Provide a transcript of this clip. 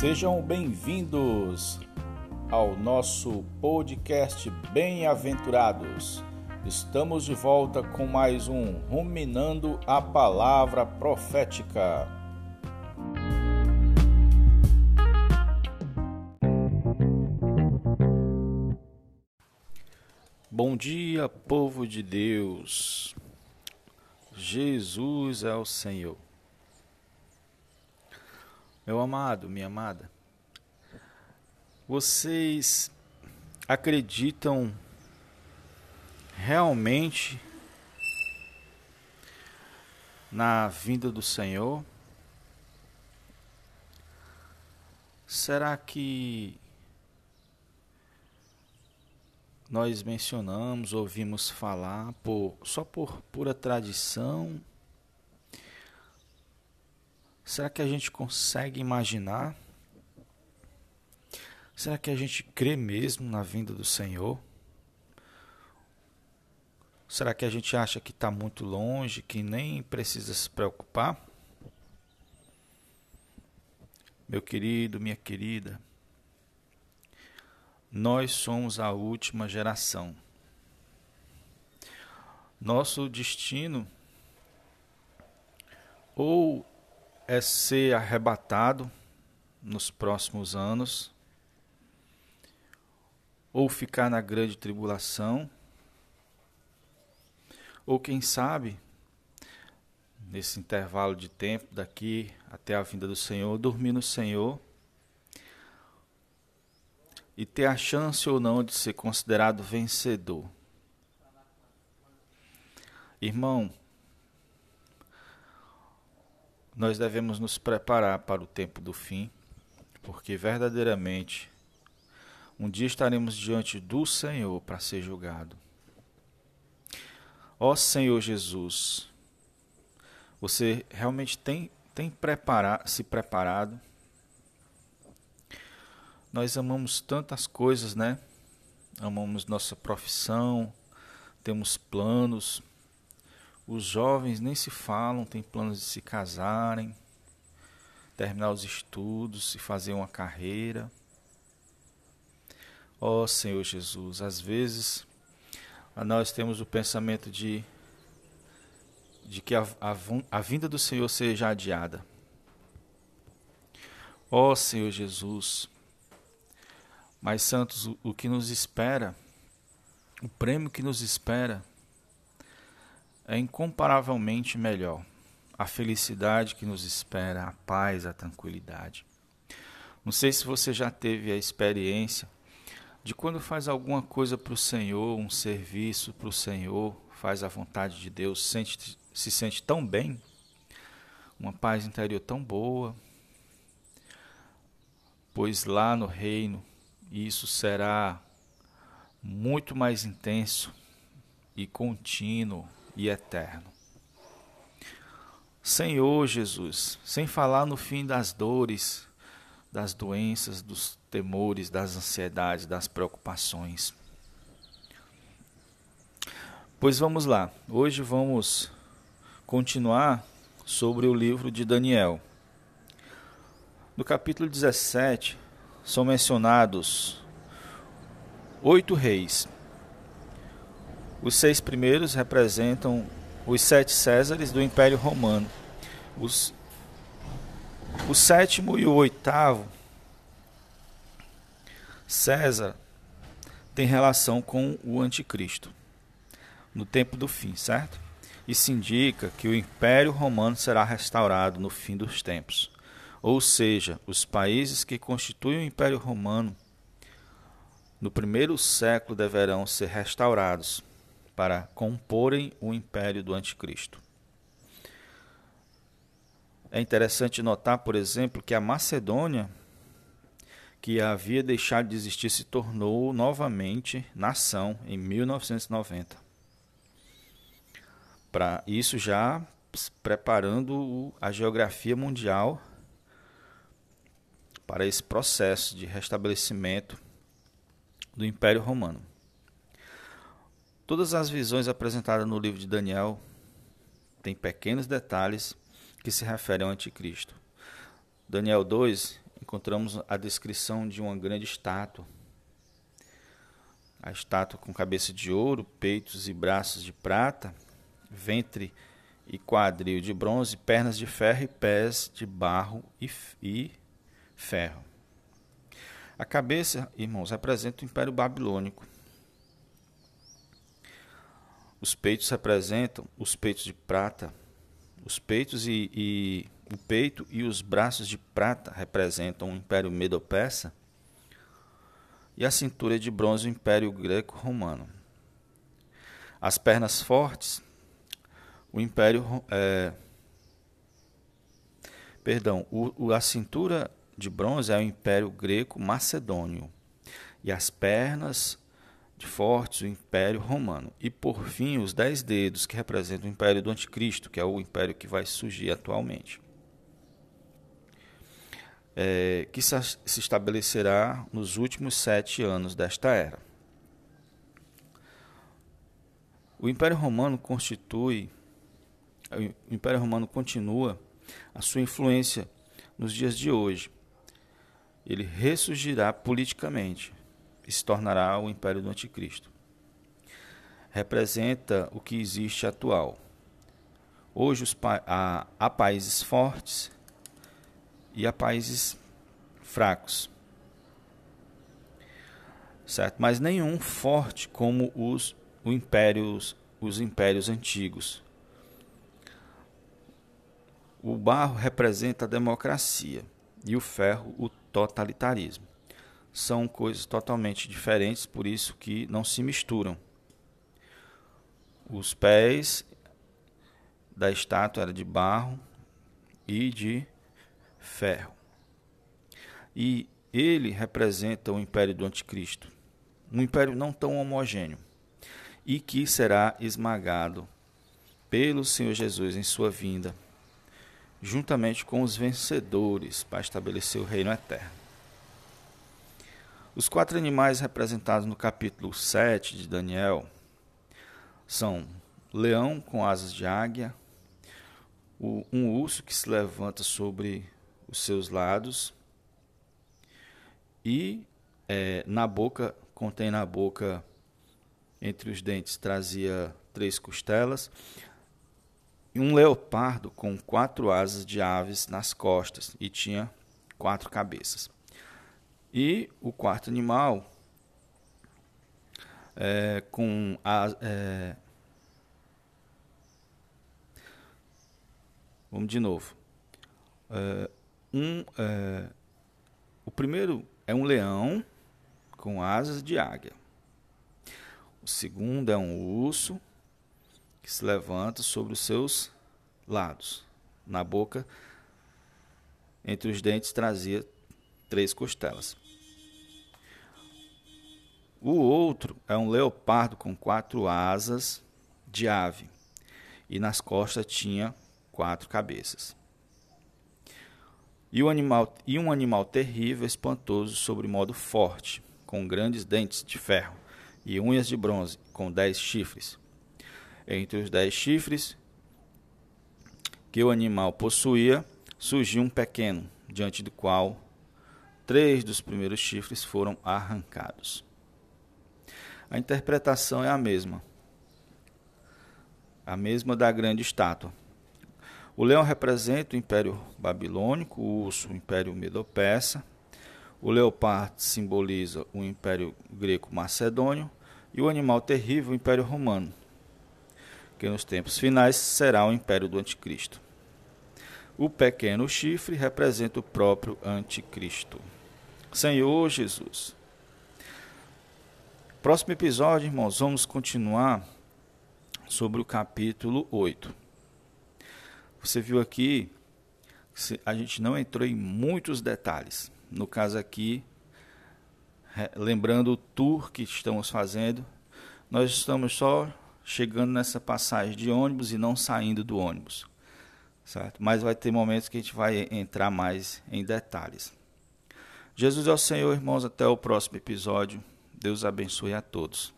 Sejam bem-vindos ao nosso podcast Bem-aventurados. Estamos de volta com mais um Ruminando a Palavra Profética. Bom dia, povo de Deus. Jesus é o Senhor. Meu amado, minha amada, vocês acreditam realmente na vinda do Senhor? Será que nós mencionamos, ouvimos falar por, só por pura tradição? Será que a gente consegue imaginar? Será que a gente crê mesmo na vinda do Senhor? Será que a gente acha que está muito longe, que nem precisa se preocupar? Meu querido, minha querida, nós somos a última geração. Nosso destino ou é ser arrebatado nos próximos anos, ou ficar na grande tribulação, ou quem sabe, nesse intervalo de tempo daqui até a vinda do Senhor, dormir no Senhor e ter a chance ou não de ser considerado vencedor. Irmão, nós devemos nos preparar para o tempo do fim, porque verdadeiramente um dia estaremos diante do Senhor para ser julgado. Ó Senhor Jesus, você realmente tem, tem preparar, se preparado nós amamos tantas coisas, né? Amamos nossa profissão, temos planos. Os jovens nem se falam, têm planos de se casarem, terminar os estudos e fazer uma carreira. Ó oh, Senhor Jesus, às vezes nós temos o pensamento de, de que a, a, a vinda do Senhor seja adiada. Ó oh, Senhor Jesus, mas, Santos, o, o que nos espera, o prêmio que nos espera, é incomparavelmente melhor. A felicidade que nos espera, a paz, a tranquilidade. Não sei se você já teve a experiência de quando faz alguma coisa para o Senhor, um serviço para o Senhor, faz a vontade de Deus, sente, se sente tão bem, uma paz interior tão boa, pois lá no reino isso será muito mais intenso e contínuo e eterno. Senhor Jesus, sem falar no fim das dores, das doenças, dos temores, das ansiedades, das preocupações. Pois vamos lá, hoje vamos continuar sobre o livro de Daniel. No capítulo 17, são mencionados oito reis. Os seis primeiros representam os sete Césares do Império Romano. Os, o sétimo e o oitavo, César, tem relação com o Anticristo no tempo do fim, certo? Isso indica que o Império Romano será restaurado no fim dos tempos. Ou seja, os países que constituem o Império Romano no primeiro século deverão ser restaurados para comporem o império do Anticristo. É interessante notar, por exemplo, que a Macedônia, que havia deixado de existir, se tornou novamente nação em 1990. Para isso já preparando a geografia mundial para esse processo de restabelecimento do Império Romano. Todas as visões apresentadas no livro de Daniel têm pequenos detalhes que se referem ao Anticristo. Daniel 2 encontramos a descrição de uma grande estátua. A estátua com cabeça de ouro, peitos e braços de prata, ventre e quadril de bronze, pernas de ferro e pés de barro e, e ferro. A cabeça, irmãos, representa o Império Babilônico. Os peitos representam os peitos de prata. Os peitos e, e o peito e os braços de prata representam o Império Medo-Persa. E a cintura de bronze o Império Greco-Romano. As pernas fortes, o Império. É, perdão, o, a cintura de bronze é o Império Greco-Macedônio. E as pernas de fortes, o Império Romano. E por fim, os dez dedos, que representam o Império do Anticristo, que é o império que vai surgir atualmente. É, que se estabelecerá nos últimos sete anos desta era. O Império Romano constitui, o Império Romano continua a sua influência nos dias de hoje. Ele ressurgirá politicamente, e se tornará o império do anticristo. Representa o que existe atual. Hoje os, há, há países fortes e há países fracos. Certo? Mas nenhum forte como os impérios, os impérios antigos. O barro representa a democracia e o ferro o totalitarismo são coisas totalmente diferentes, por isso que não se misturam. Os pés da estátua eram de barro e de ferro. E ele representa o império do anticristo, um império não tão homogêneo, e que será esmagado pelo Senhor Jesus em sua vinda, juntamente com os vencedores para estabelecer o reino eterno. Os quatro animais representados no capítulo 7 de Daniel são leão com asas de águia, um urso que se levanta sobre os seus lados e é, na boca, contém na boca, entre os dentes, trazia três costelas, e um leopardo com quatro asas de aves nas costas e tinha quatro cabeças. E o quarto animal, é, com a, é, vamos de novo. É, um, é, o primeiro é um leão com asas de águia. O segundo é um urso que se levanta sobre os seus lados. Na boca, entre os dentes, trazia três costelas. O outro é um leopardo com quatro asas de ave, e nas costas tinha quatro cabeças. E, o animal, e um animal terrível, espantoso, sobre modo forte, com grandes dentes de ferro e unhas de bronze, com dez chifres. Entre os dez chifres que o animal possuía, surgiu um pequeno, diante do qual três dos primeiros chifres foram arrancados. A interpretação é a mesma. A mesma da grande estátua. O leão representa o Império Babilônico, o urso o Império Medo-Persa, o leopardo simboliza o Império Greco-Macedônio e o animal terrível o Império Romano, que nos tempos finais será o Império do Anticristo. O pequeno chifre representa o próprio Anticristo. Senhor Jesus. Próximo episódio, irmãos, vamos continuar sobre o capítulo 8. Você viu aqui, a gente não entrou em muitos detalhes. No caso aqui, lembrando o tour que estamos fazendo, nós estamos só chegando nessa passagem de ônibus e não saindo do ônibus. Certo? Mas vai ter momentos que a gente vai entrar mais em detalhes. Jesus é o Senhor, irmãos. Até o próximo episódio. Deus abençoe a todos.